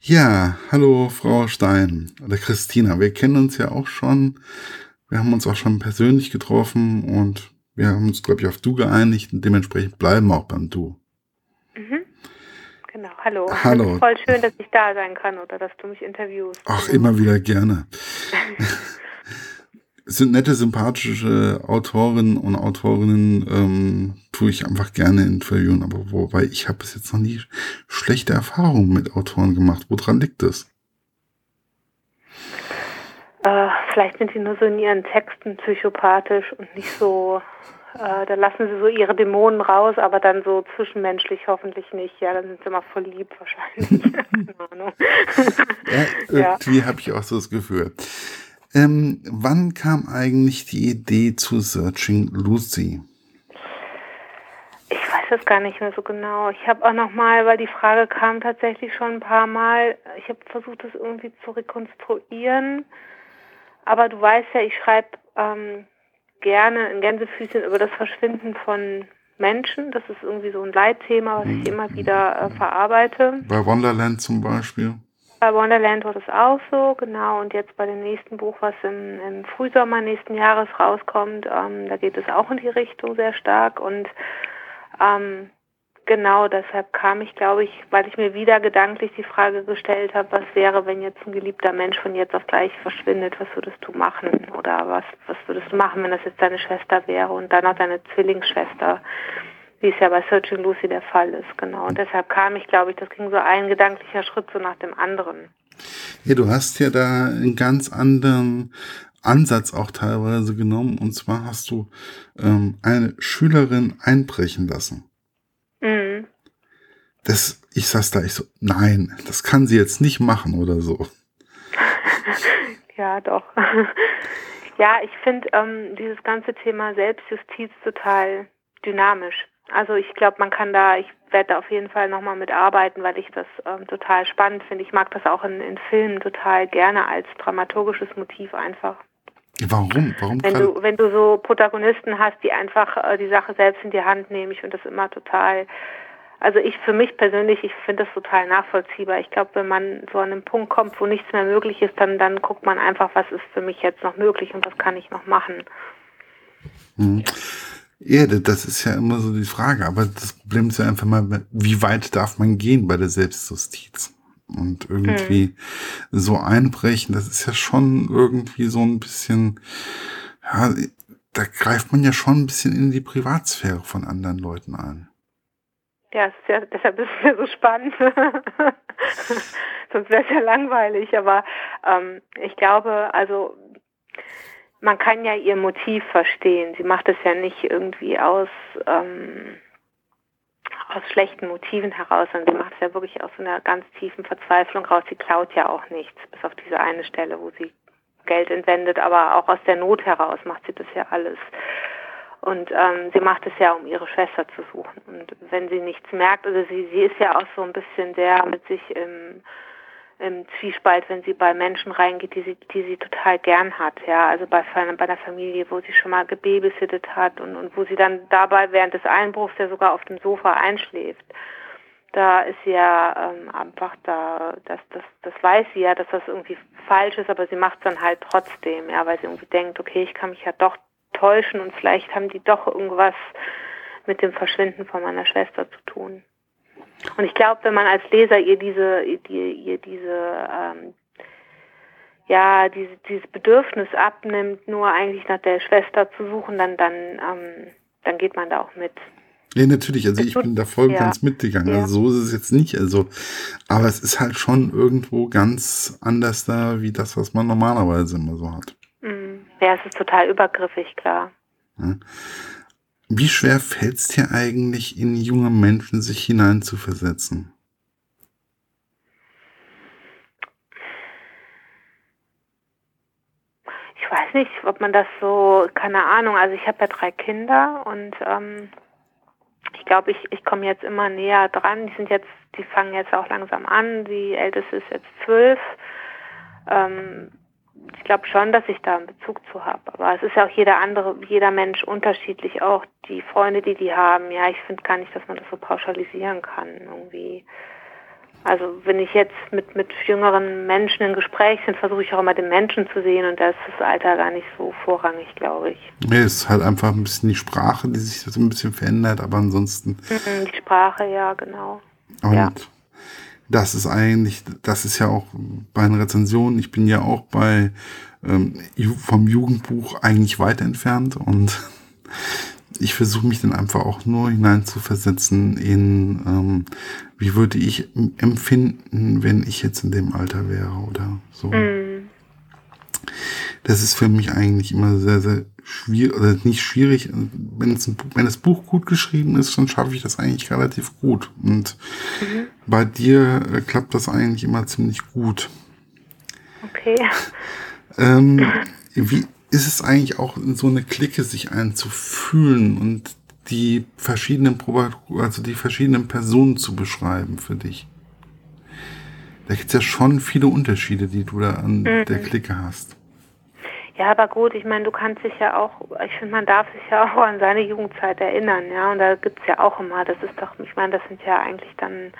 Ja, hallo Frau Stein oder Christina. Wir kennen uns ja auch schon. Wir haben uns auch schon persönlich getroffen und wir haben uns, glaube ich, auf Du geeinigt und dementsprechend bleiben wir auch beim Du. Mhm. Genau, hallo. Hallo. Voll schön, dass ich da sein kann oder dass du mich interviewst. Ach, immer wieder gerne. Sind nette, sympathische Autorinnen und Autorinnen, ähm, tue ich einfach gerne interviewen, aber wobei ich habe bis jetzt noch nie schlechte Erfahrungen mit Autoren gemacht. Woran liegt das? Äh, vielleicht sind sie nur so in ihren Texten psychopathisch und nicht so, äh, da lassen sie so ihre Dämonen raus, aber dann so zwischenmenschlich hoffentlich nicht. Ja, dann sind sie immer voll lieb wahrscheinlich. Keine Ahnung. Ja, irgendwie ja. habe ich auch so das Gefühl. Ähm, wann kam eigentlich die Idee zu Searching Lucy? Ich weiß es gar nicht mehr so genau. Ich habe auch noch mal, weil die Frage kam tatsächlich schon ein paar Mal. Ich habe versucht, das irgendwie zu rekonstruieren. Aber du weißt ja, ich schreibe ähm, gerne in Gänsefüßchen über das Verschwinden von Menschen. Das ist irgendwie so ein Leitthema, was ich immer wieder äh, verarbeite. Bei Wonderland zum Beispiel. Bei Wonderland war das auch so, genau. Und jetzt bei dem nächsten Buch, was im, im Frühsommer nächsten Jahres rauskommt, ähm, da geht es auch in die Richtung sehr stark. Und ähm, genau deshalb kam ich, glaube ich, weil ich mir wieder gedanklich die Frage gestellt habe, was wäre, wenn jetzt ein geliebter Mensch von jetzt auf gleich verschwindet, was würdest du machen? Oder was, was würdest du machen, wenn das jetzt deine Schwester wäre und dann auch deine Zwillingsschwester? wie es ja bei Searching Lucy der Fall ist, genau. Und deshalb kam ich, glaube ich, das ging so ein gedanklicher Schritt so nach dem anderen. Ja, du hast ja da einen ganz anderen Ansatz auch teilweise genommen. Und zwar hast du ähm, eine Schülerin einbrechen lassen. Mhm. Das, ich saß da, ich so, nein, das kann sie jetzt nicht machen oder so. ja, doch. ja, ich finde ähm, dieses ganze Thema Selbstjustiz total dynamisch. Also ich glaube, man kann da, ich werde da auf jeden Fall nochmal mit arbeiten, weil ich das ähm, total spannend finde. Ich mag das auch in, in Filmen total gerne als dramaturgisches Motiv einfach. Warum? Warum wenn du, wenn du so Protagonisten hast, die einfach äh, die Sache selbst in die Hand nehmen, ich finde das immer total, also ich für mich persönlich, ich finde das total nachvollziehbar. Ich glaube, wenn man so an einen Punkt kommt, wo nichts mehr möglich ist, dann, dann guckt man einfach, was ist für mich jetzt noch möglich und was kann ich noch machen. Mhm. Ja, das ist ja immer so die Frage. Aber das Problem ist ja einfach mal, wie weit darf man gehen bei der Selbstjustiz? Und irgendwie mhm. so einbrechen, das ist ja schon irgendwie so ein bisschen, ja, da greift man ja schon ein bisschen in die Privatsphäre von anderen Leuten ein. Ja, ja deshalb ist es ja so spannend. Sonst wäre es ja langweilig. Aber ähm, ich glaube, also man kann ja ihr Motiv verstehen. Sie macht es ja nicht irgendwie aus, ähm, aus schlechten Motiven heraus, sondern sie macht es ja wirklich aus einer ganz tiefen Verzweiflung raus. Sie klaut ja auch nichts, bis auf diese eine Stelle, wo sie Geld entwendet, aber auch aus der Not heraus macht sie das ja alles. Und ähm, sie macht es ja, um ihre Schwester zu suchen. Und wenn sie nichts merkt, also sie, sie ist ja auch so ein bisschen sehr mit sich im im Zwiespalt, wenn sie bei Menschen reingeht, die sie, die sie total gern hat, ja, also bei, bei einer Familie, wo sie schon mal gebabysittet hat und, und wo sie dann dabei während des Einbruchs ja sogar auf dem Sofa einschläft. Da ist sie ja ähm, einfach da, das, das, das weiß sie ja, dass das irgendwie falsch ist, aber sie macht es dann halt trotzdem, ja, weil sie irgendwie denkt, okay, ich kann mich ja doch täuschen und vielleicht haben die doch irgendwas mit dem Verschwinden von meiner Schwester zu tun. Und ich glaube, wenn man als Leser ihr diese, ihr, ihr diese, ähm, ja, diese, dieses Bedürfnis abnimmt, nur eigentlich nach der Schwester zu suchen, dann, dann, ähm, dann geht man da auch mit. Ja, natürlich. Also ich bin da voll ja. ganz mitgegangen. Ja. Also so ist es jetzt nicht. Also, aber es ist halt schon irgendwo ganz anders da, wie das, was man normalerweise immer so hat. Mhm. Ja, es ist total übergriffig, klar. Ja. Wie schwer fällt es dir eigentlich, in junge Menschen sich hineinzuversetzen? Ich weiß nicht, ob man das so, keine Ahnung, also ich habe ja drei Kinder und ähm, ich glaube, ich, ich komme jetzt immer näher dran. Die sind jetzt, die fangen jetzt auch langsam an. Die älteste ist jetzt zwölf. Ähm, ich glaube schon, dass ich da einen Bezug zu habe. Aber es ist ja auch jeder andere, jeder Mensch unterschiedlich auch. Die Freunde, die die haben, ja, ich finde gar nicht, dass man das so pauschalisieren kann irgendwie. Also wenn ich jetzt mit, mit jüngeren Menschen im Gespräch bin, versuche ich auch immer den Menschen zu sehen und da ist das Alter gar nicht so vorrangig, glaube ich. Ja, es ist halt einfach ein bisschen die Sprache, die sich so ein bisschen verändert, aber ansonsten. Mhm, die Sprache, ja, genau. Und ja. Das ist eigentlich, das ist ja auch bei den Rezensionen, ich bin ja auch bei ähm, vom Jugendbuch eigentlich weit entfernt und ich versuche mich dann einfach auch nur hineinzuversetzen in, ähm, wie würde ich empfinden, wenn ich jetzt in dem Alter wäre oder so. Mm. Das ist für mich eigentlich immer sehr, sehr schwierig, oder nicht schwierig. Wenn, es ein, wenn das Buch gut geschrieben ist, dann schaffe ich das eigentlich relativ gut. Und mhm. Bei dir äh, klappt das eigentlich immer ziemlich gut. Okay. Ähm, wie, ist es eigentlich auch in so eine Clique sich einzufühlen und die verschiedenen also die verschiedenen Personen zu beschreiben für dich? Da gibt es ja schon viele Unterschiede, die du da an mhm. der Clique hast. Ja, aber gut, ich meine, du kannst dich ja auch, ich finde, man darf sich ja auch an seine Jugendzeit erinnern, ja, und da gibt es ja auch immer, das ist doch, ich meine, das sind ja eigentlich dann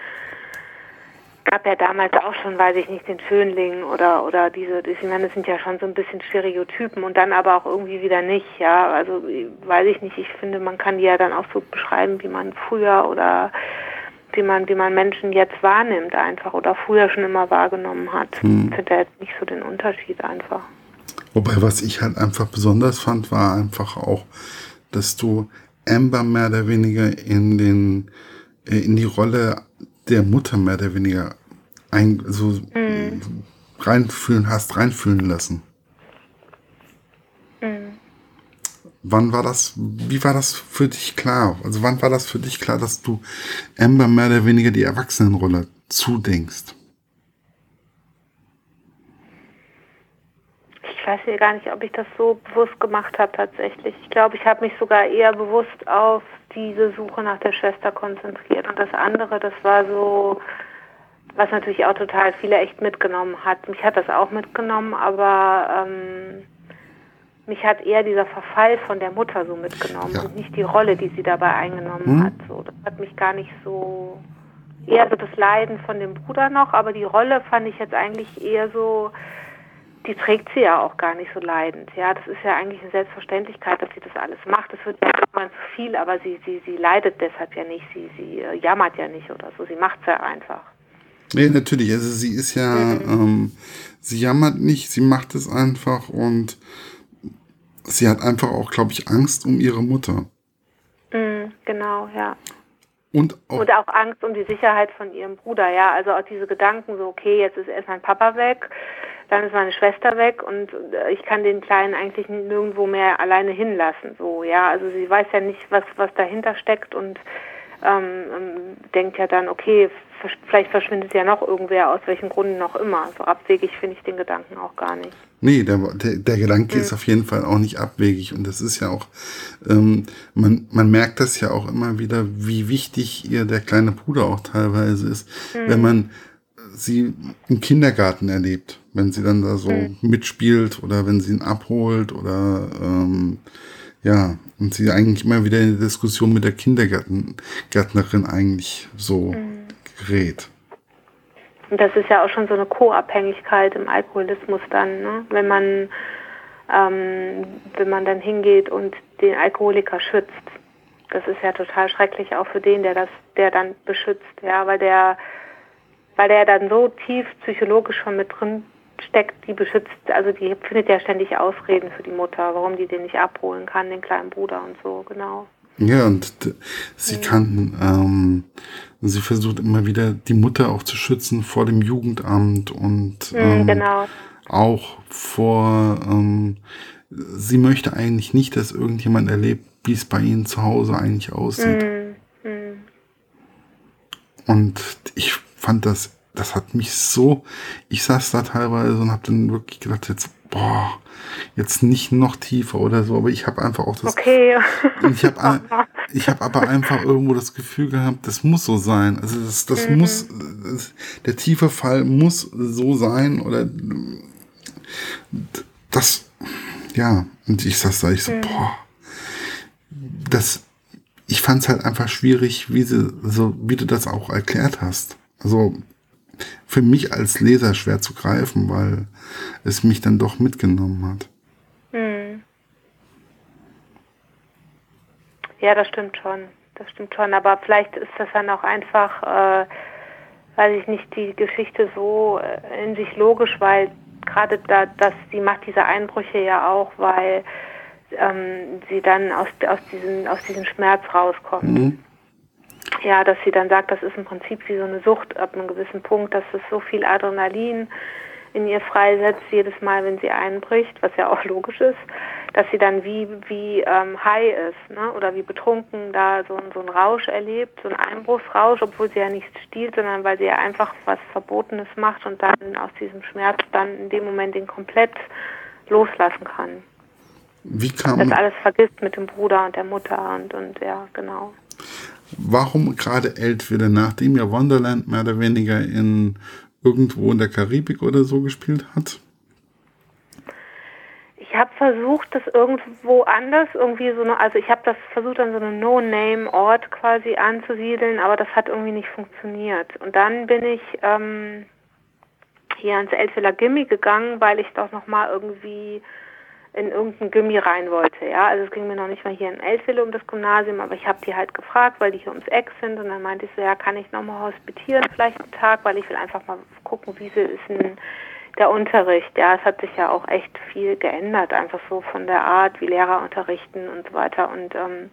gab ja damals auch schon, weiß ich nicht, den Schönling oder oder diese, ich meine, das sind ja schon so ein bisschen Stereotypen und dann aber auch irgendwie wieder nicht, ja. Also weiß ich nicht, ich finde, man kann die ja dann auch so beschreiben, wie man früher oder wie man, wie man Menschen jetzt wahrnimmt einfach oder früher schon immer wahrgenommen hat. Hm. Ich finde da jetzt nicht so den Unterschied einfach. Wobei, was ich halt einfach besonders fand, war einfach auch, dass du Amber mehr oder weniger in den äh, in die Rolle der Mutter mehr oder weniger ein, so mhm. reinfühlen hast, reinfühlen lassen. Mhm. Wann war das, wie war das für dich klar? Also wann war das für dich klar, dass du Amber mehr oder weniger die Erwachsenenrolle zudenkst? Ich weiß ja gar nicht, ob ich das so bewusst gemacht habe tatsächlich. Ich glaube, ich habe mich sogar eher bewusst auf diese Suche nach der Schwester konzentriert. Und das andere, das war so, was natürlich auch total viele echt mitgenommen hat. Mich hat das auch mitgenommen, aber ähm, mich hat eher dieser Verfall von der Mutter so mitgenommen ja. und nicht die Rolle, die sie dabei eingenommen hm. hat. So, das hat mich gar nicht so eher so das Leiden von dem Bruder noch, aber die Rolle fand ich jetzt eigentlich eher so, die trägt sie ja auch gar nicht so leidend. Ja, das ist ja eigentlich eine Selbstverständlichkeit, dass sie das alles macht. Das wird ja irgendwann zu viel, aber sie, sie, sie leidet deshalb ja nicht. Sie, sie äh, jammert ja nicht oder so. Sie macht es ja einfach. Nee, natürlich. Also sie ist ja, mhm. ähm, sie jammert nicht, sie macht es einfach und sie hat einfach auch, glaube ich, Angst um ihre Mutter. Mhm, genau, ja. Und auch, und auch Angst um die Sicherheit von ihrem Bruder, ja. Also auch diese Gedanken so, okay, jetzt ist erst mein Papa weg dann ist meine Schwester weg und äh, ich kann den Kleinen eigentlich nirgendwo mehr alleine hinlassen. So, ja, also sie weiß ja nicht, was, was dahinter steckt und ähm, ähm denkt ja dann, okay, vielleicht verschwindet ja noch irgendwer, aus welchen Gründen noch immer. So abwegig finde ich den Gedanken auch gar nicht. Nee, der, der, der Gedanke mhm. ist auf jeden Fall auch nicht abwegig. Und das ist ja auch, ähm, man, man merkt das ja auch immer wieder, wie wichtig ihr der kleine Bruder auch teilweise ist, mhm. wenn man sie im Kindergarten erlebt, wenn sie dann da so mhm. mitspielt oder wenn sie ihn abholt oder ähm, ja, und sie eigentlich immer wieder in die Diskussion mit der Kindergärtnerin eigentlich so mhm. gerät. Und das ist ja auch schon so eine Co-Abhängigkeit im Alkoholismus dann, ne? wenn man ähm, wenn man dann hingeht und den Alkoholiker schützt. Das ist ja total schrecklich auch für den, der das, der dann beschützt, ja, weil der weil der dann so tief psychologisch schon mit drin steckt, die beschützt, also die findet ja ständig Ausreden für die Mutter, warum die den nicht abholen kann, den kleinen Bruder und so, genau. Ja, und sie kann, ähm, sie versucht immer wieder die Mutter auch zu schützen vor dem Jugendamt und mhm, ähm, genau. auch vor, ähm, sie möchte eigentlich nicht, dass irgendjemand erlebt, wie es bei ihnen zu Hause eigentlich aussieht. Mhm. Mhm. Und ich fand das, das hat mich so, ich saß da teilweise und habe dann wirklich gedacht, jetzt, boah, jetzt nicht noch tiefer oder so, aber ich habe einfach auch das, okay. ich habe ich habe aber einfach irgendwo das Gefühl gehabt, das muss so sein, also das, das mhm. muss, das, der tiefe Fall muss so sein oder das, ja, und ich saß da, ich so, mhm. boah, das, ich fand es halt einfach schwierig, wie, sie, so, wie du das auch erklärt hast. Also für mich als Leser schwer zu greifen, weil es mich dann doch mitgenommen hat. Hm. Ja, das stimmt schon. Das stimmt schon. Aber vielleicht ist das dann auch einfach, äh, weiß ich nicht, die Geschichte so äh, in sich logisch, weil gerade da, dass sie macht diese Einbrüche ja auch, weil ähm, sie dann aus, aus, diesen, aus diesem Schmerz rauskommt. Mhm. Ja, dass sie dann sagt, das ist im Prinzip wie so eine Sucht ab einem gewissen Punkt, dass es so viel Adrenalin in ihr freisetzt, jedes Mal, wenn sie einbricht, was ja auch logisch ist, dass sie dann wie, wie ähm, high ist ne? oder wie betrunken da so, so einen Rausch erlebt, so einen Einbruchsrausch, obwohl sie ja nichts stiehlt, sondern weil sie ja einfach was Verbotenes macht und dann aus diesem Schmerz dann in dem Moment den komplett loslassen kann. Wie kam das alles vergisst mit dem Bruder und der Mutter und, und ja, genau. Warum gerade Eltville, nachdem ja Wonderland mehr oder weniger in irgendwo in der Karibik oder so gespielt hat? Ich habe versucht, das irgendwo anders irgendwie so eine, also ich habe das versucht an so einem No-Name-Ort quasi anzusiedeln, aber das hat irgendwie nicht funktioniert. Und dann bin ich ähm, hier ans Eltviller Gimmi gegangen, weil ich doch nochmal irgendwie in irgendein Gimmi rein wollte. Ja, also es ging mir noch nicht mal hier in Eltville um das Gymnasium, aber ich habe die halt gefragt, weil die hier ums Eck sind und dann meinte ich so, ja, kann ich nochmal hospitieren vielleicht einen Tag, weil ich will einfach mal gucken, wie ist denn der Unterricht. Ja, es hat sich ja auch echt viel geändert, einfach so von der Art, wie Lehrer unterrichten und so weiter und ähm,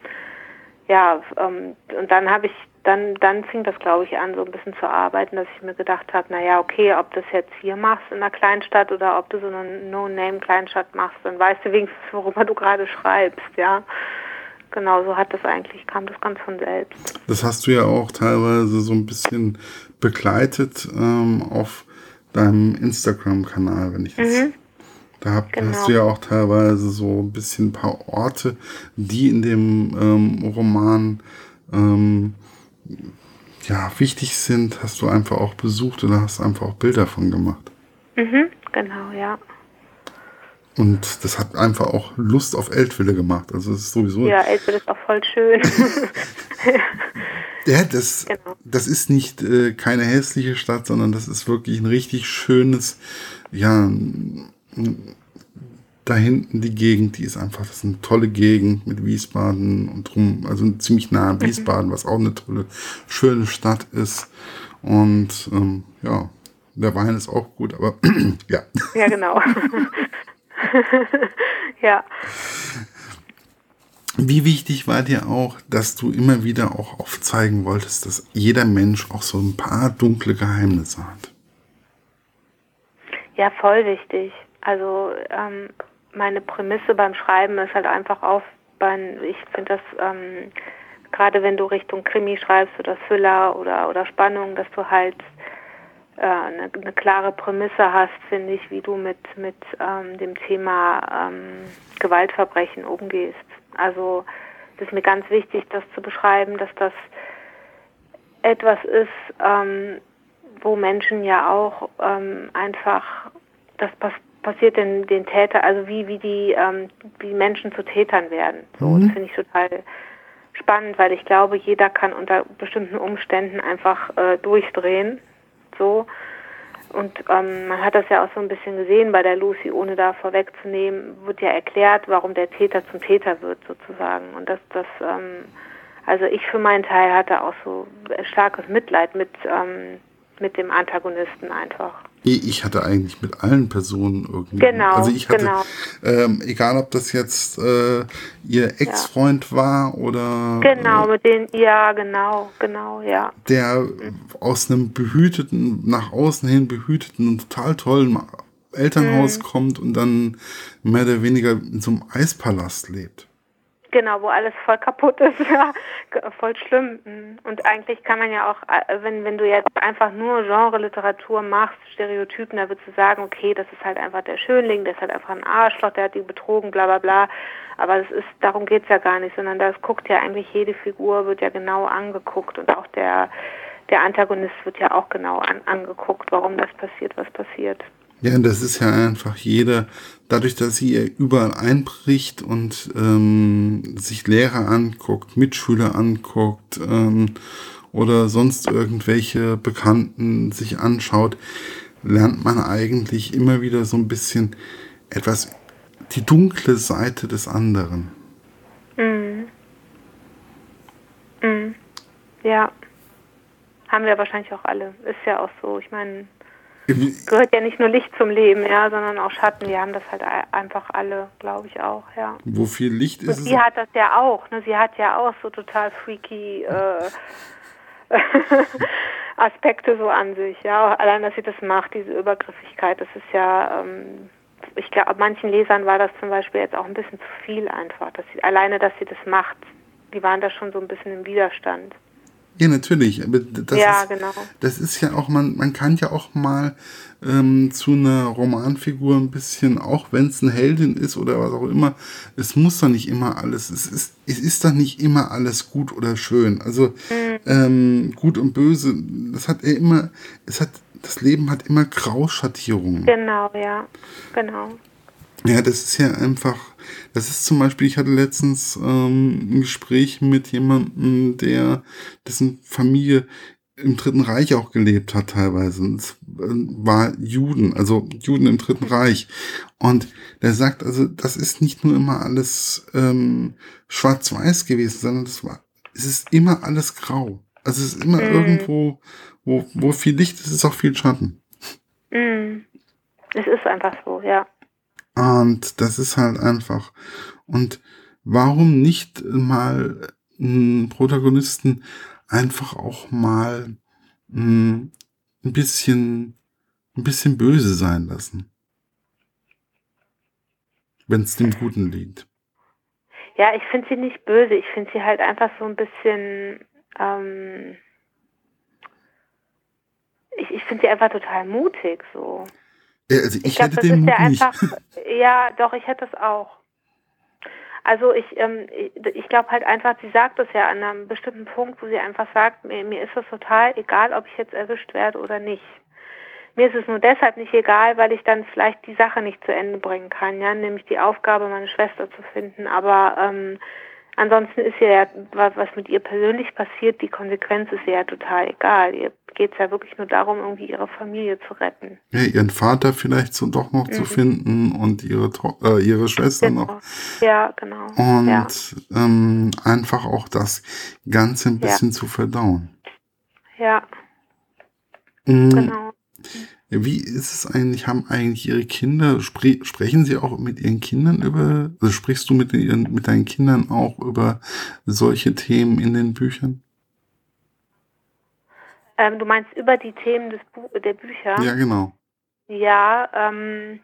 ja, ähm, und dann habe ich, dann, dann fing das, glaube ich, an, so ein bisschen zu arbeiten, dass ich mir gedacht habe, naja, okay, ob du das jetzt hier machst in einer Kleinstadt oder ob du so eine No-Name-Kleinstadt machst, dann weißt du wenigstens, worüber du gerade schreibst, ja. Genau, so hat das eigentlich, kam das ganz von selbst. Das hast du ja auch teilweise so ein bisschen begleitet ähm, auf deinem Instagram-Kanal, wenn ich das mhm. Da hab, genau. hast du ja auch teilweise so ein bisschen ein paar Orte, die in dem ähm, Roman ähm, ja, wichtig sind, hast du einfach auch besucht oder hast einfach auch Bilder von gemacht. Mhm, genau, ja. Und das hat einfach auch Lust auf Eltville gemacht. Also es ist sowieso. Ja, Eltville ist auch voll schön. ja, das, genau. das ist nicht äh, keine hässliche Stadt, sondern das ist wirklich ein richtig schönes, ja, da hinten die Gegend, die ist einfach, das ist eine tolle Gegend mit Wiesbaden und drum, also ziemlich nah an mhm. Wiesbaden, was auch eine tolle, schöne Stadt ist. Und ähm, ja, der Wein ist auch gut, aber ja. Ja, genau. ja. Wie wichtig war dir auch, dass du immer wieder auch aufzeigen wolltest, dass jeder Mensch auch so ein paar dunkle Geheimnisse hat? Ja, voll wichtig. Also ähm, meine Prämisse beim Schreiben ist halt einfach auf, ich finde das ähm, gerade wenn du Richtung Krimi schreibst oder Thriller oder, oder Spannung, dass du halt äh, eine, eine, klare Prämisse hast, finde ich, wie du mit, mit ähm, dem Thema ähm, Gewaltverbrechen umgehst. Also das ist mir ganz wichtig, das zu beschreiben, dass das etwas ist, ähm, wo Menschen ja auch ähm, einfach, das passiert denn den Täter, also wie, wie die, ähm, wie Menschen zu Tätern werden. So, mhm. das finde ich total spannend, weil ich glaube, jeder kann unter bestimmten Umständen einfach äh, durchdrehen. So. Und ähm, man hat das ja auch so ein bisschen gesehen bei der Lucy, ohne da vorwegzunehmen, wird ja erklärt, warum der Täter zum Täter wird, sozusagen. Und dass das, ähm, also ich für meinen Teil hatte auch so starkes Mitleid mit, ähm, mit dem Antagonisten einfach. Ich hatte eigentlich mit allen Personen irgendwie. Genau. Also ich hatte, genau. ähm, egal ob das jetzt äh, ihr Ex-Freund ja. war oder. Genau, äh, mit denen, ja, genau, genau, ja. Der mhm. aus einem behüteten, nach außen hin behüteten und total tollen Elternhaus mhm. kommt und dann mehr oder weniger in so einem Eispalast lebt. Genau, wo alles voll kaputt ist, ja, voll schlimm. Und eigentlich kann man ja auch, wenn, wenn du jetzt einfach nur Genre-Literatur machst, Stereotypen, da würdest du sagen, okay, das ist halt einfach der Schönling, der ist halt einfach ein Arschloch, der hat die betrogen, bla bla bla. Aber das ist, darum geht's ja gar nicht, sondern das guckt ja eigentlich jede Figur, wird ja genau angeguckt und auch der, der Antagonist wird ja auch genau an, angeguckt, warum das passiert, was passiert. Ja, das ist ja einfach jeder, dadurch, dass sie überall einbricht und ähm, sich Lehrer anguckt, Mitschüler anguckt ähm, oder sonst irgendwelche Bekannten sich anschaut, lernt man eigentlich immer wieder so ein bisschen etwas, die dunkle Seite des anderen. Mhm. Mhm. Ja. Haben wir wahrscheinlich auch alle. Ist ja auch so. Ich meine, gehört ja nicht nur Licht zum Leben, ja, sondern auch Schatten. Wir haben das halt einfach alle, glaube ich auch, ja. Wo viel Licht ist. Und sie hat das ja auch, ne? Sie hat ja auch so total freaky äh, Aspekte so an sich, ja. Allein, dass sie das macht, diese Übergriffigkeit, das ist ja, ähm, ich glaube, manchen Lesern war das zum Beispiel jetzt auch ein bisschen zu viel einfach. Dass sie, alleine, dass sie das macht, die waren da schon so ein bisschen im Widerstand. Ja, natürlich. Aber das ja, ist, genau. Das ist ja auch, man, man kann ja auch mal ähm, zu einer Romanfigur ein bisschen, auch wenn es eine Heldin ist oder was auch immer, es muss doch nicht immer alles, es ist, es ist doch nicht immer alles gut oder schön. Also mhm. ähm, gut und böse, das hat er immer, es hat, das Leben hat immer Grauschattierungen. Genau, ja, genau. Ja, das ist ja einfach, das ist zum Beispiel, ich hatte letztens ähm, ein Gespräch mit jemandem, der, dessen Familie im Dritten Reich auch gelebt hat teilweise. Und es äh, war Juden, also Juden im Dritten Reich. Und der sagt, also das ist nicht nur immer alles ähm, schwarz-weiß gewesen, sondern das war, es ist immer alles grau. Also es ist immer mm. irgendwo, wo, wo viel Licht ist, ist auch viel Schatten. Mm. Es ist einfach so, ja. Und das ist halt einfach. Und warum nicht mal einen Protagonisten einfach auch mal mh, ein bisschen, ein bisschen böse sein lassen? Wenn es dem Guten liegt. Ja, ich finde sie nicht böse. Ich finde sie halt einfach so ein bisschen. Ähm, ich ich finde sie einfach total mutig so. Also ich, ich glaub, hätte den Mut ja. Einfach, ja, doch, ich hätte es auch. Also ich, ähm, ich glaube halt einfach, sie sagt es ja an einem bestimmten Punkt, wo sie einfach sagt, mir, mir ist es total egal, ob ich jetzt erwischt werde oder nicht. Mir ist es nur deshalb nicht egal, weil ich dann vielleicht die Sache nicht zu Ende bringen kann, ja, nämlich die Aufgabe, meine Schwester zu finden. Aber ähm, ansonsten ist ja, was mit ihr persönlich passiert, die Konsequenz ist ja total egal. Ihr geht es ja wirklich nur darum, irgendwie ihre Familie zu retten. Ja, ihren Vater vielleicht so doch noch mhm. zu finden und ihre, äh, ihre Schwester genau. noch. Ja, genau. Und ja. Ähm, einfach auch das Ganze ein bisschen ja. zu verdauen. Ja. Mhm. Genau. Wie ist es eigentlich, haben eigentlich Ihre Kinder, spre sprechen Sie auch mit Ihren Kindern über, also sprichst du mit, ihren, mit deinen Kindern auch über solche Themen in den Büchern? Ähm, du meinst über die Themen des Bu der Bücher? Ja, genau. Ja, ähm,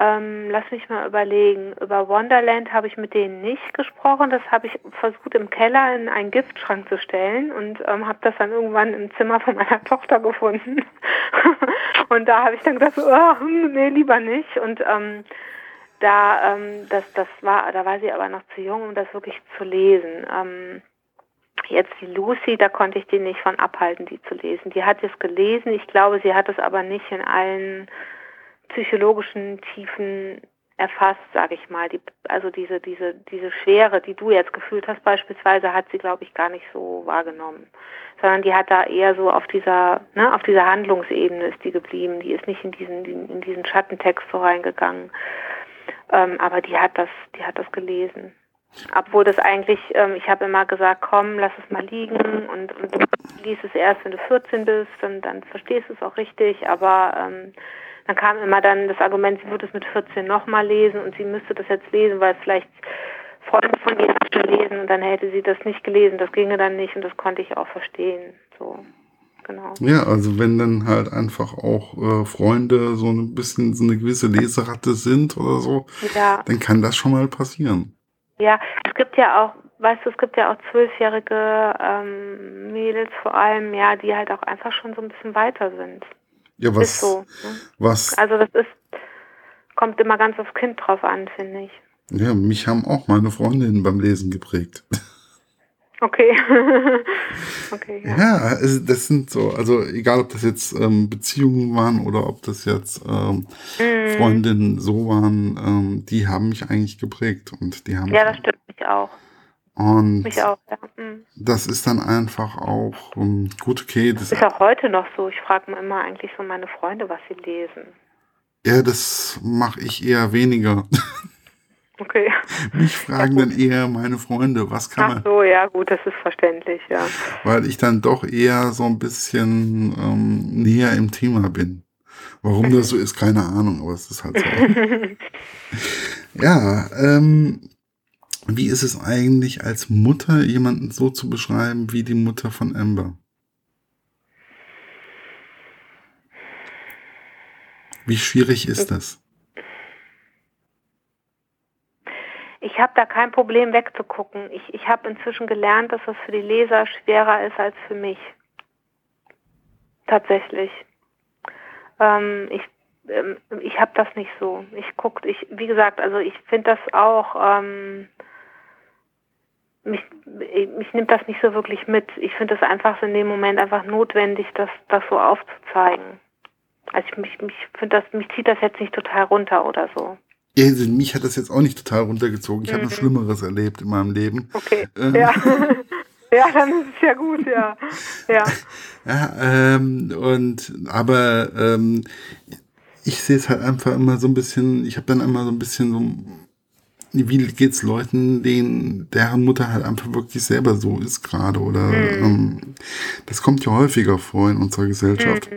ähm, lass mich mal überlegen. Über Wonderland habe ich mit denen nicht gesprochen. Das habe ich versucht im Keller in einen Giftschrank zu stellen und ähm, habe das dann irgendwann im Zimmer von meiner Tochter gefunden. und da habe ich dann gedacht, oh, nee, lieber nicht. Und ähm, da, ähm, das, das war, da war sie aber noch zu jung, um das wirklich zu lesen. Ähm, Jetzt die Lucy, da konnte ich die nicht von abhalten, die zu lesen. Die hat es gelesen, ich glaube, sie hat es aber nicht in allen psychologischen Tiefen erfasst, sage ich mal. Die, also diese, diese, diese Schwere, die du jetzt gefühlt hast beispielsweise, hat sie, glaube ich, gar nicht so wahrgenommen. Sondern die hat da eher so auf dieser, ne, auf dieser Handlungsebene ist die geblieben. Die ist nicht in diesen, in diesen Schattentext so reingegangen. Ähm, aber die hat das, die hat das gelesen. Obwohl das eigentlich, ähm, ich habe immer gesagt, komm, lass es mal liegen und, und du liest es erst, wenn du 14 bist und dann verstehst du es auch richtig, aber ähm, dann kam immer dann das Argument, sie würde es mit 14 nochmal lesen und sie müsste das jetzt lesen, weil vielleicht Freunde von ihr schon lesen und dann hätte sie das nicht gelesen. Das ginge dann nicht und das konnte ich auch verstehen. So, genau. Ja, also wenn dann halt einfach auch äh, Freunde so ein bisschen so eine gewisse Leseratte sind oder so, ja. dann kann das schon mal passieren. Ja, es gibt ja auch, weißt du, es gibt ja auch zwölfjährige ähm, Mädels vor allem, ja, die halt auch einfach schon so ein bisschen weiter sind. Ja, was? Ist so. Ne? Was? Also das ist, kommt immer ganz aufs Kind drauf an, finde ich. Ja, mich haben auch meine Freundinnen beim Lesen geprägt. Okay. okay. Ja, ja also das sind so, also egal ob das jetzt ähm, Beziehungen waren oder ob das jetzt ähm, mm. Freundinnen so waren, ähm, die haben mich eigentlich geprägt und die haben. Ja, das stimmt mich auch. Und Mich auch, ja. Mhm. das ist dann einfach auch ähm, gut, okay. Das, Ist auch heute noch so. Ich frage immer eigentlich so meine Freunde, was sie lesen. ja, das mache ich eher weniger. Okay. Mich fragen dann eher meine Freunde, was kann Ach man, so, ja, gut, das ist verständlich, ja. weil ich dann doch eher so ein bisschen ähm, näher im Thema bin. Warum das so ist, keine Ahnung, aber es ist halt so. ja, ähm, wie ist es eigentlich als Mutter, jemanden so zu beschreiben wie die Mutter von Amber? Wie schwierig ist das? Ich habe da kein Problem wegzugucken. Ich, ich habe inzwischen gelernt, dass das für die Leser schwerer ist als für mich. Tatsächlich. Ähm, ich ähm, ich habe das nicht so. Ich guck, ich wie gesagt, also ich finde das auch. Ähm, mich, mich nimmt das nicht so wirklich mit. Ich finde es einfach in dem Moment einfach notwendig, das, das so aufzuzeigen. Also ich mich, mich finde das, mich zieht das jetzt nicht total runter oder so. Ja, also mich hat das jetzt auch nicht total runtergezogen. Ich habe noch Schlimmeres erlebt in meinem Leben. Okay. Ähm. Ja. ja, dann ist es ja gut, ja. Ja. Ja, ähm, und aber ähm, ich sehe es halt einfach immer so ein bisschen, ich habe dann immer so ein bisschen so, wie geht's Leuten, denen deren Mutter halt einfach wirklich selber so ist gerade oder ähm, das kommt ja häufiger vor in unserer Gesellschaft,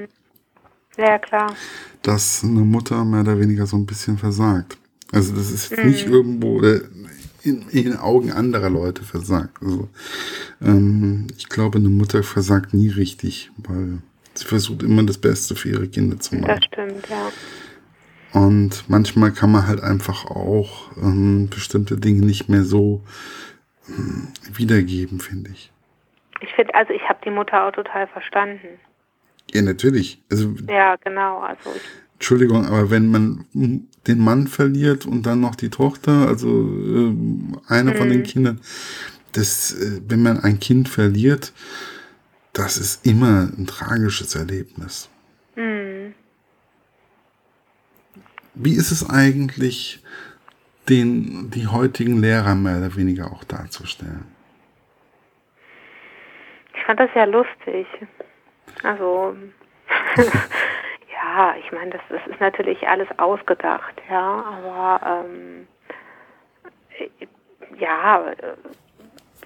Ja, klar. dass eine Mutter mehr oder weniger so ein bisschen versagt. Also das ist jetzt nicht irgendwo oder in, in den Augen anderer Leute versagt. Also ähm, ich glaube, eine Mutter versagt nie richtig, weil sie versucht immer das Beste für ihre Kinder zu machen. Das stimmt, ja. Und manchmal kann man halt einfach auch ähm, bestimmte Dinge nicht mehr so ähm, wiedergeben, finde ich. Ich finde, also ich habe die Mutter auch total verstanden. Ja, natürlich. Also, Ja, genau. Also Entschuldigung, aber wenn man den Mann verliert und dann noch die Tochter, also ähm, einer von den Kindern, das, äh, wenn man ein Kind verliert, das ist immer ein tragisches Erlebnis. hm. Wie ist es eigentlich, den, die heutigen Lehrer mehr oder weniger auch darzustellen? ich fand das ja lustig. Also ja, ich meine, das, das ist natürlich alles ausgedacht, ja, aber ähm, äh, ja,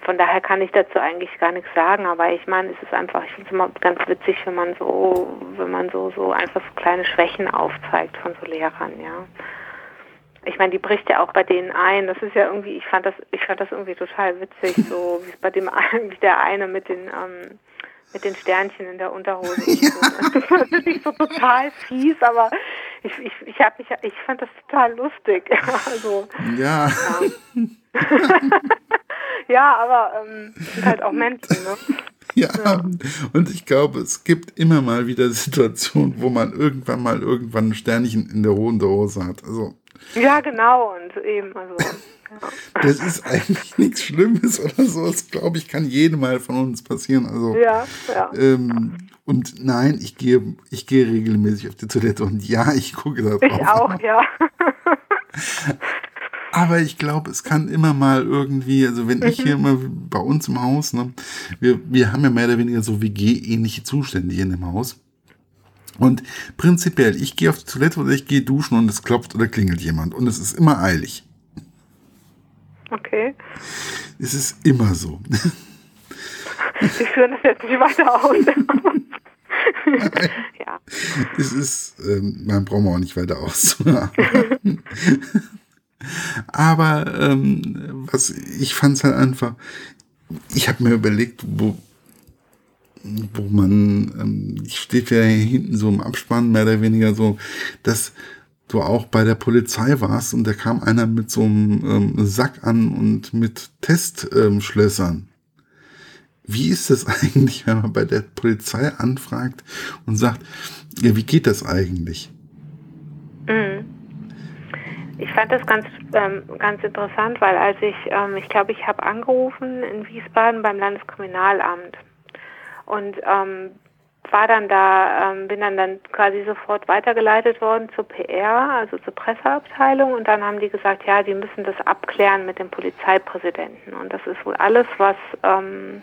von daher kann ich dazu eigentlich gar nichts sagen, aber ich meine, es ist einfach, ich finde es immer ganz witzig, wenn man so, wenn man so, so einfach so kleine Schwächen aufzeigt von so Lehrern, ja. Ich meine, die bricht ja auch bei denen ein. Das ist ja irgendwie, ich fand das, ich fand das irgendwie total witzig, so wie es bei dem einen, wie der eine mit den, ähm, mit den Sternchen in der Unterhose. so. Das ist natürlich so total fies, aber ich, ich, ich habe mich, ich fand das total lustig. Also, Ja, ja, aber ähm, sind halt auch Menschen, ne? ja. Und ich glaube, es gibt immer mal wieder Situationen, wo man irgendwann mal irgendwann ein Sternchen in der Hose hat. Also, Ja, genau, und eben, also. Ja. das ist eigentlich nichts Schlimmes oder so. Das glaube ich, kann jedem mal von uns passieren. Also, Ja, ja. ähm, und nein, ich gehe, ich gehe regelmäßig auf die Toilette und ja, ich gucke da drauf. Ich auch, ja. Aber ich glaube, es kann immer mal irgendwie, also wenn ich hier mal bei uns im Haus, ne, wir, wir haben ja mehr oder weniger so WG-ähnliche Zustände hier in dem Haus. Und prinzipiell, ich gehe auf die Toilette oder ich gehe duschen und es klopft oder klingelt jemand. Und es ist immer eilig. Okay. Es ist immer so. Wir führen das jetzt nicht weiter aus. ja. Es ist, ähm, man braucht man auch nicht weiter auszuarbeiten. Aber ähm, was ich fand es halt einfach, ich habe mir überlegt, wo, wo man, ähm, steht ja hier hinten so im Abspann, mehr oder weniger so, dass du auch bei der Polizei warst und da kam einer mit so einem ähm, Sack an und mit Testschlössern. Schlössern. Wie ist das eigentlich, wenn man bei der Polizei anfragt und sagt, ja, wie geht das eigentlich? Mhm. Ich fand das ganz, ähm, ganz interessant, weil als ich, ähm, ich glaube, ich habe angerufen in Wiesbaden beim Landeskriminalamt und ähm, war dann da, ähm, bin dann dann quasi sofort weitergeleitet worden zur PR, also zur Presseabteilung und dann haben die gesagt, ja, die müssen das abklären mit dem Polizeipräsidenten und das ist wohl alles, was ähm,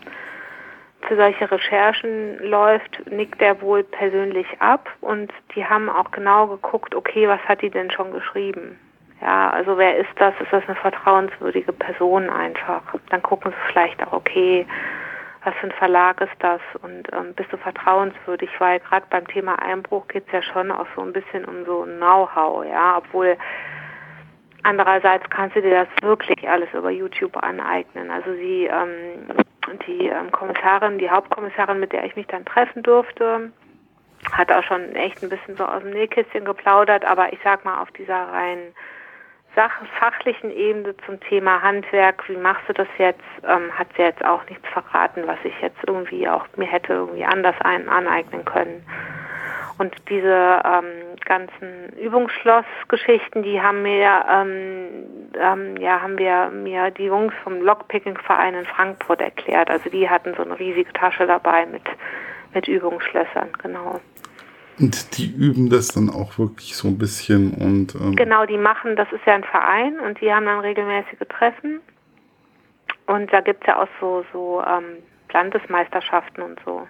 für solche Recherchen läuft, nickt er wohl persönlich ab und die haben auch genau geguckt, okay, was hat die denn schon geschrieben? Ja, also wer ist das? Ist das eine vertrauenswürdige Person einfach? Dann gucken sie vielleicht auch, okay, was für ein Verlag ist das und ähm, bist du vertrauenswürdig, weil gerade beim Thema Einbruch geht es ja schon auch so ein bisschen um so Know-how, ja, obwohl andererseits kannst du dir das wirklich alles über YouTube aneignen. Also sie, ähm, die ähm, Kommissarin, die Hauptkommissarin, mit der ich mich dann treffen durfte, hat auch schon echt ein bisschen so aus dem Nähkästchen geplaudert, aber ich sag mal auf dieser rein fachlichen Ebene zum Thema Handwerk, wie machst du das jetzt, ähm, hat sie jetzt auch nichts verraten, was ich jetzt irgendwie auch mir hätte irgendwie anders ein, aneignen können. Und diese ähm, ganzen Übungsschlossgeschichten, die haben mir, ähm, ähm, ja, haben wir mir die Jungs vom Lockpicking-Verein in Frankfurt erklärt. Also die hatten so eine riesige Tasche dabei mit, mit Übungsschlössern, genau. Und die üben das dann auch wirklich so ein bisschen und. Ähm genau, die machen, das ist ja ein Verein und die haben dann regelmäßige Treffen. Und da gibt es ja auch so, so ähm, Landesmeisterschaften und so.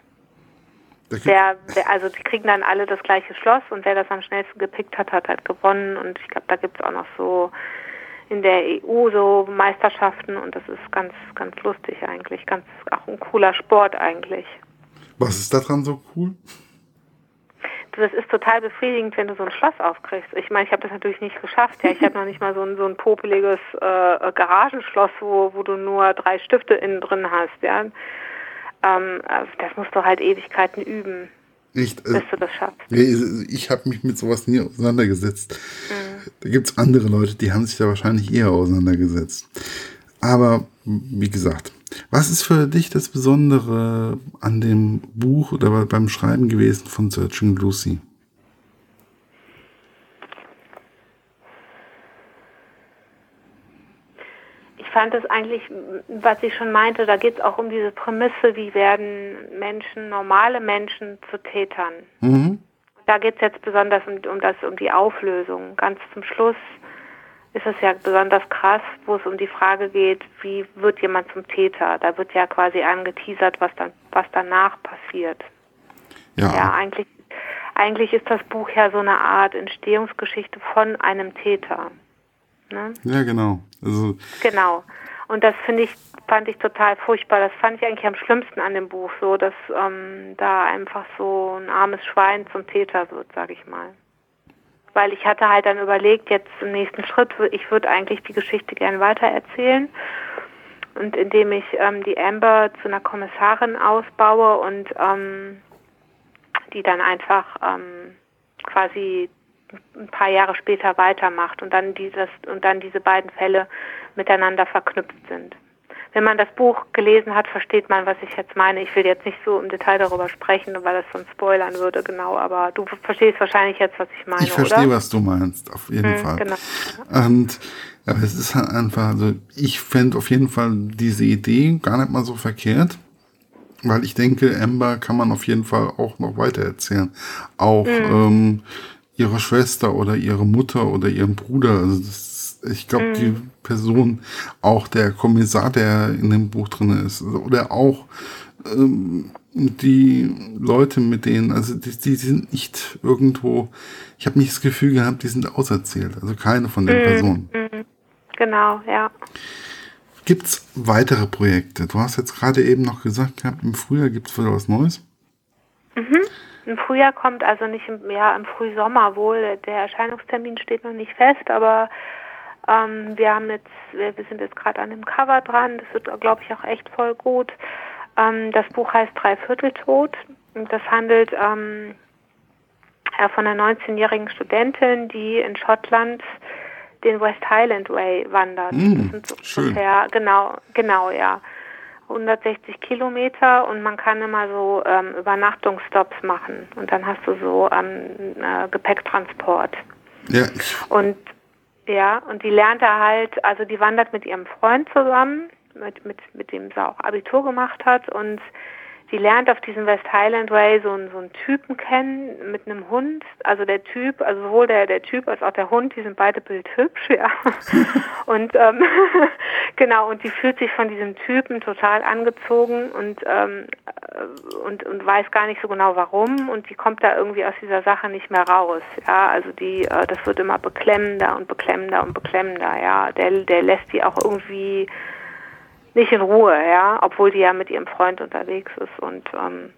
Wer, wer, also die kriegen dann alle das gleiche Schloss und wer das am schnellsten gepickt hat, hat halt gewonnen. Und ich glaube, da gibt es auch noch so in der EU so Meisterschaften und das ist ganz, ganz lustig eigentlich. Ganz auch ein cooler Sport eigentlich. Was ist daran so cool? Das ist total befriedigend, wenn du so ein Schloss aufkriegst. Ich meine, ich habe das natürlich nicht geschafft. Ja, ich habe noch nicht mal so ein, so ein popeliges äh, Garagenschloss, wo, wo du nur drei Stifte innen drin hast. Ja, ähm, äh, das musst du halt Ewigkeiten üben. Echt, äh, bis du das schaffst. Ich habe mich mit sowas nie auseinandergesetzt. Mhm. Da gibt es andere Leute, die haben sich da wahrscheinlich eher auseinandergesetzt. Aber wie gesagt, was ist für dich das Besondere an dem Buch oder beim Schreiben gewesen von Searching Lucy? Ich fand es eigentlich, was ich schon meinte, da geht es auch um diese Prämisse, wie werden Menschen, normale Menschen zu Tätern. Mhm. Da geht es jetzt besonders um, um, das, um die Auflösung. Ganz zum Schluss ist es ja besonders krass, wo es um die Frage geht, wie wird jemand zum Täter? Da wird ja quasi angeteasert, was dann, was danach passiert. Ja. ja, eigentlich, eigentlich ist das Buch ja so eine Art Entstehungsgeschichte von einem Täter. Ne? Ja, genau. Also genau. Und das finde ich, fand ich total furchtbar. Das fand ich eigentlich am schlimmsten an dem Buch, so dass ähm, da einfach so ein armes Schwein zum Täter wird, sag ich mal weil ich hatte halt dann überlegt, jetzt im nächsten Schritt, ich würde eigentlich die Geschichte gern weitererzählen. Und indem ich ähm, die Amber zu einer Kommissarin ausbaue und ähm, die dann einfach ähm, quasi ein paar Jahre später weitermacht und dann dieses und dann diese beiden Fälle miteinander verknüpft sind wenn man das Buch gelesen hat, versteht man, was ich jetzt meine. Ich will jetzt nicht so im Detail darüber sprechen, weil das sonst spoilern würde, genau. Aber du verstehst wahrscheinlich jetzt, was ich meine, Ich verstehe, oder? was du meinst, auf jeden hm, Fall. Genau. Und aber es ist halt einfach, also ich fände auf jeden Fall diese Idee gar nicht mal so verkehrt. Weil ich denke, Amber kann man auf jeden Fall auch noch weiter erzählen. Auch mhm. ähm, ihre Schwester oder ihre Mutter oder ihren Bruder. Also das ich glaube, mhm. die Person, auch der Kommissar, der in dem Buch drin ist, oder auch ähm, die Leute mit denen, also die, die sind nicht irgendwo, ich habe nicht das Gefühl gehabt, die sind auserzählt, also keine von den mhm. Personen. Mhm. Genau, ja. Gibt es weitere Projekte? Du hast jetzt gerade eben noch gesagt gehabt, im Frühjahr gibt es wieder was Neues? Mhm. Im Frühjahr kommt also nicht im, ja, im Frühsommer wohl. Der Erscheinungstermin steht noch nicht fest, aber ähm, wir haben jetzt, wir, sind jetzt gerade an dem Cover dran. Das wird, glaube ich, auch echt voll gut. Ähm, das Buch heißt Dreivierteltod und das handelt ähm, von einer 19-jährigen Studentin, die in Schottland den West Highland Way wandert. Mm, das sind so schön. ungefähr, genau, genau, ja. 160 Kilometer und man kann immer so ähm, Übernachtungsstops machen und dann hast du so ähm, äh, Gepäcktransport. Ja. Und ja, und die lernt er halt, also die wandert mit ihrem Freund zusammen, mit, mit, mit dem sie auch Abitur gemacht hat und die lernt auf diesem West Highland Way so, einen, so einen Typen kennen mit einem Hund. Also der Typ, also sowohl der, der Typ als auch der Hund, die sind beide bildhübsch, ja. und ähm, genau, und die fühlt sich von diesem Typen total angezogen und, ähm, und, und weiß gar nicht so genau warum und die kommt da irgendwie aus dieser Sache nicht mehr raus. Ja, also die, äh, das wird immer beklemmender und beklemmender und beklemmender, ja. Der, der lässt die auch irgendwie nicht in Ruhe, ja, obwohl die ja mit ihrem Freund unterwegs ist und ähm,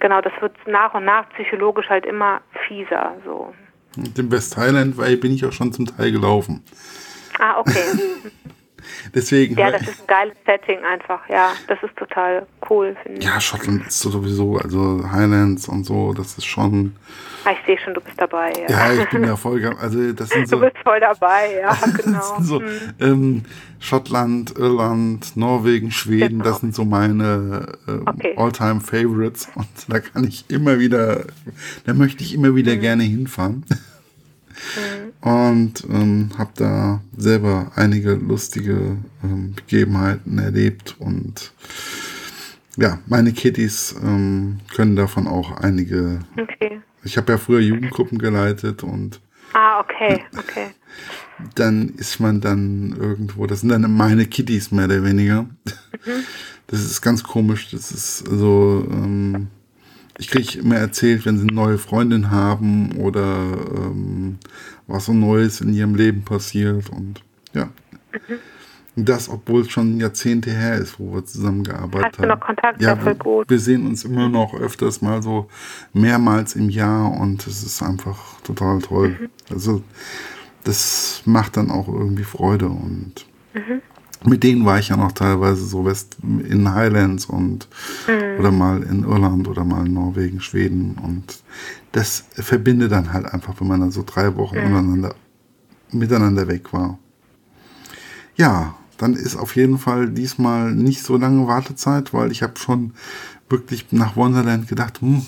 genau, das wird nach und nach psychologisch halt immer fieser, so. Den West Highland Way bin ich auch schon zum Teil gelaufen. Ah, okay. Deswegen. Ja, das ist ein geiles Setting einfach, ja. Das ist total cool, finde ich. Ja, Schottland ist sowieso, also Highlands und so, das ist schon. Ah, ich sehe schon, du bist dabei. Ja, ja ich bin ja voll, also das sind so. Du bist voll dabei, ja, genau. das sind so, hm. ähm, Schottland, Irland, Norwegen, Schweden, genau. das sind so meine äh, okay. All-Time Favorites und da kann ich immer wieder, da möchte ich immer wieder mhm. gerne hinfahren. Mhm. Und ähm, habe da selber einige lustige ähm, Begebenheiten erlebt und ja, meine Kittys ähm, können davon auch einige. Okay. Ich habe ja früher Jugendgruppen geleitet und. Ah, okay, okay. Dann ist man dann irgendwo, das sind dann meine Kittys mehr oder weniger. Mhm. Das ist ganz komisch. Das ist so, ähm, ich kriege immer erzählt, wenn sie eine neue Freundin haben oder ähm, was so Neues in ihrem Leben passiert und ja. Mhm. Das, obwohl es schon Jahrzehnte her ist, wo wir zusammengearbeitet haben. Hast du noch Kontakt? Ja, voll gut. wir sehen uns immer noch öfters mal so mehrmals im Jahr und es ist einfach total toll. Mhm. Also das macht dann auch irgendwie Freude und mhm mit denen war ich ja noch teilweise so West in Highlands und mhm. oder mal in Irland oder mal in Norwegen, Schweden und das verbindet dann halt einfach, wenn man dann so drei Wochen mhm. miteinander weg war. Ja, dann ist auf jeden Fall diesmal nicht so lange Wartezeit, weil ich habe schon wirklich nach Wonderland gedacht, hm,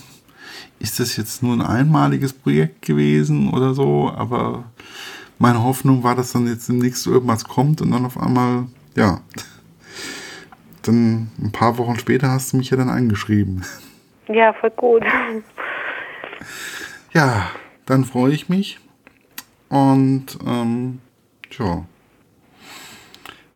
ist das jetzt nur ein einmaliges Projekt gewesen oder so, aber meine Hoffnung war, dass dann jetzt demnächst irgendwas kommt und dann auf einmal ja, dann ein paar Wochen später hast du mich ja dann angeschrieben. Ja, voll gut. Ja, dann freue ich mich und ähm, tja.